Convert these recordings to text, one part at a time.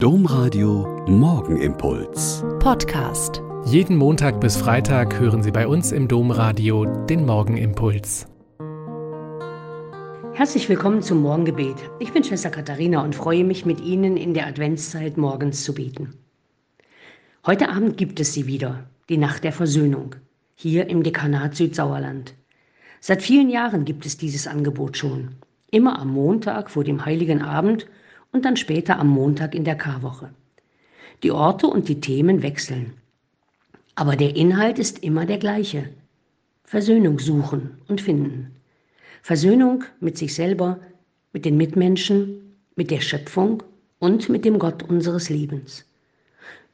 Domradio Morgenimpuls. Podcast. Jeden Montag bis Freitag hören Sie bei uns im Domradio den Morgenimpuls. Herzlich willkommen zum Morgengebet. Ich bin Schwester Katharina und freue mich, mit Ihnen in der Adventszeit morgens zu beten. Heute Abend gibt es sie wieder, die Nacht der Versöhnung, hier im Dekanat Südsauerland. Seit vielen Jahren gibt es dieses Angebot schon. Immer am Montag vor dem Heiligen Abend und dann später am Montag in der Karwoche. Die Orte und die Themen wechseln. Aber der Inhalt ist immer der gleiche. Versöhnung suchen und finden. Versöhnung mit sich selber, mit den Mitmenschen, mit der Schöpfung und mit dem Gott unseres Lebens.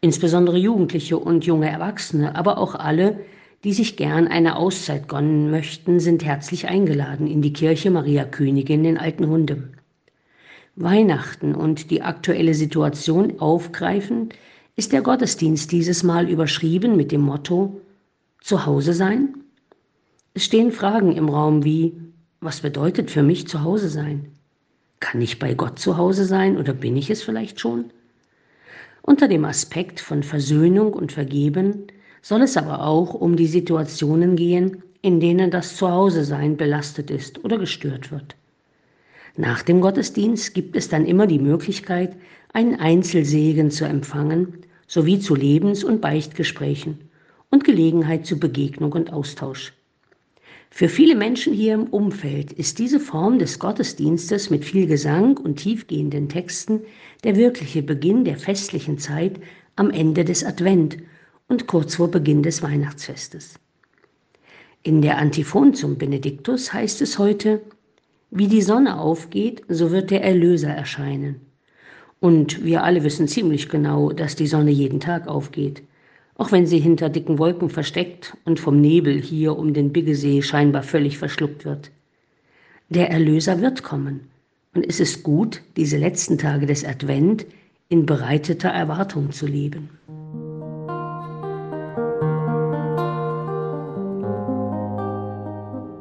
Insbesondere Jugendliche und junge Erwachsene, aber auch alle, die sich gern eine Auszeit gönnen möchten, sind herzlich eingeladen in die Kirche Maria Königin in Altenhunde. Weihnachten und die aktuelle Situation aufgreifen, ist der Gottesdienst dieses Mal überschrieben mit dem Motto Zu Hause sein? Es stehen Fragen im Raum wie Was bedeutet für mich zu Hause sein? Kann ich bei Gott zu Hause sein oder bin ich es vielleicht schon? Unter dem Aspekt von Versöhnung und Vergeben soll es aber auch um die Situationen gehen, in denen das Zuhause-Sein belastet ist oder gestört wird. Nach dem Gottesdienst gibt es dann immer die Möglichkeit, einen Einzelsegen zu empfangen, sowie zu Lebens- und Beichtgesprächen und Gelegenheit zu Begegnung und Austausch. Für viele Menschen hier im Umfeld ist diese Form des Gottesdienstes mit viel Gesang und tiefgehenden Texten der wirkliche Beginn der festlichen Zeit am Ende des Advent und kurz vor Beginn des Weihnachtsfestes. In der Antiphon zum Benediktus heißt es heute, wie die Sonne aufgeht, so wird der Erlöser erscheinen. Und wir alle wissen ziemlich genau, dass die Sonne jeden Tag aufgeht, auch wenn sie hinter dicken Wolken versteckt und vom Nebel hier um den Biggesee scheinbar völlig verschluckt wird. Der Erlöser wird kommen, und es ist gut, diese letzten Tage des Advent in bereiteter Erwartung zu leben.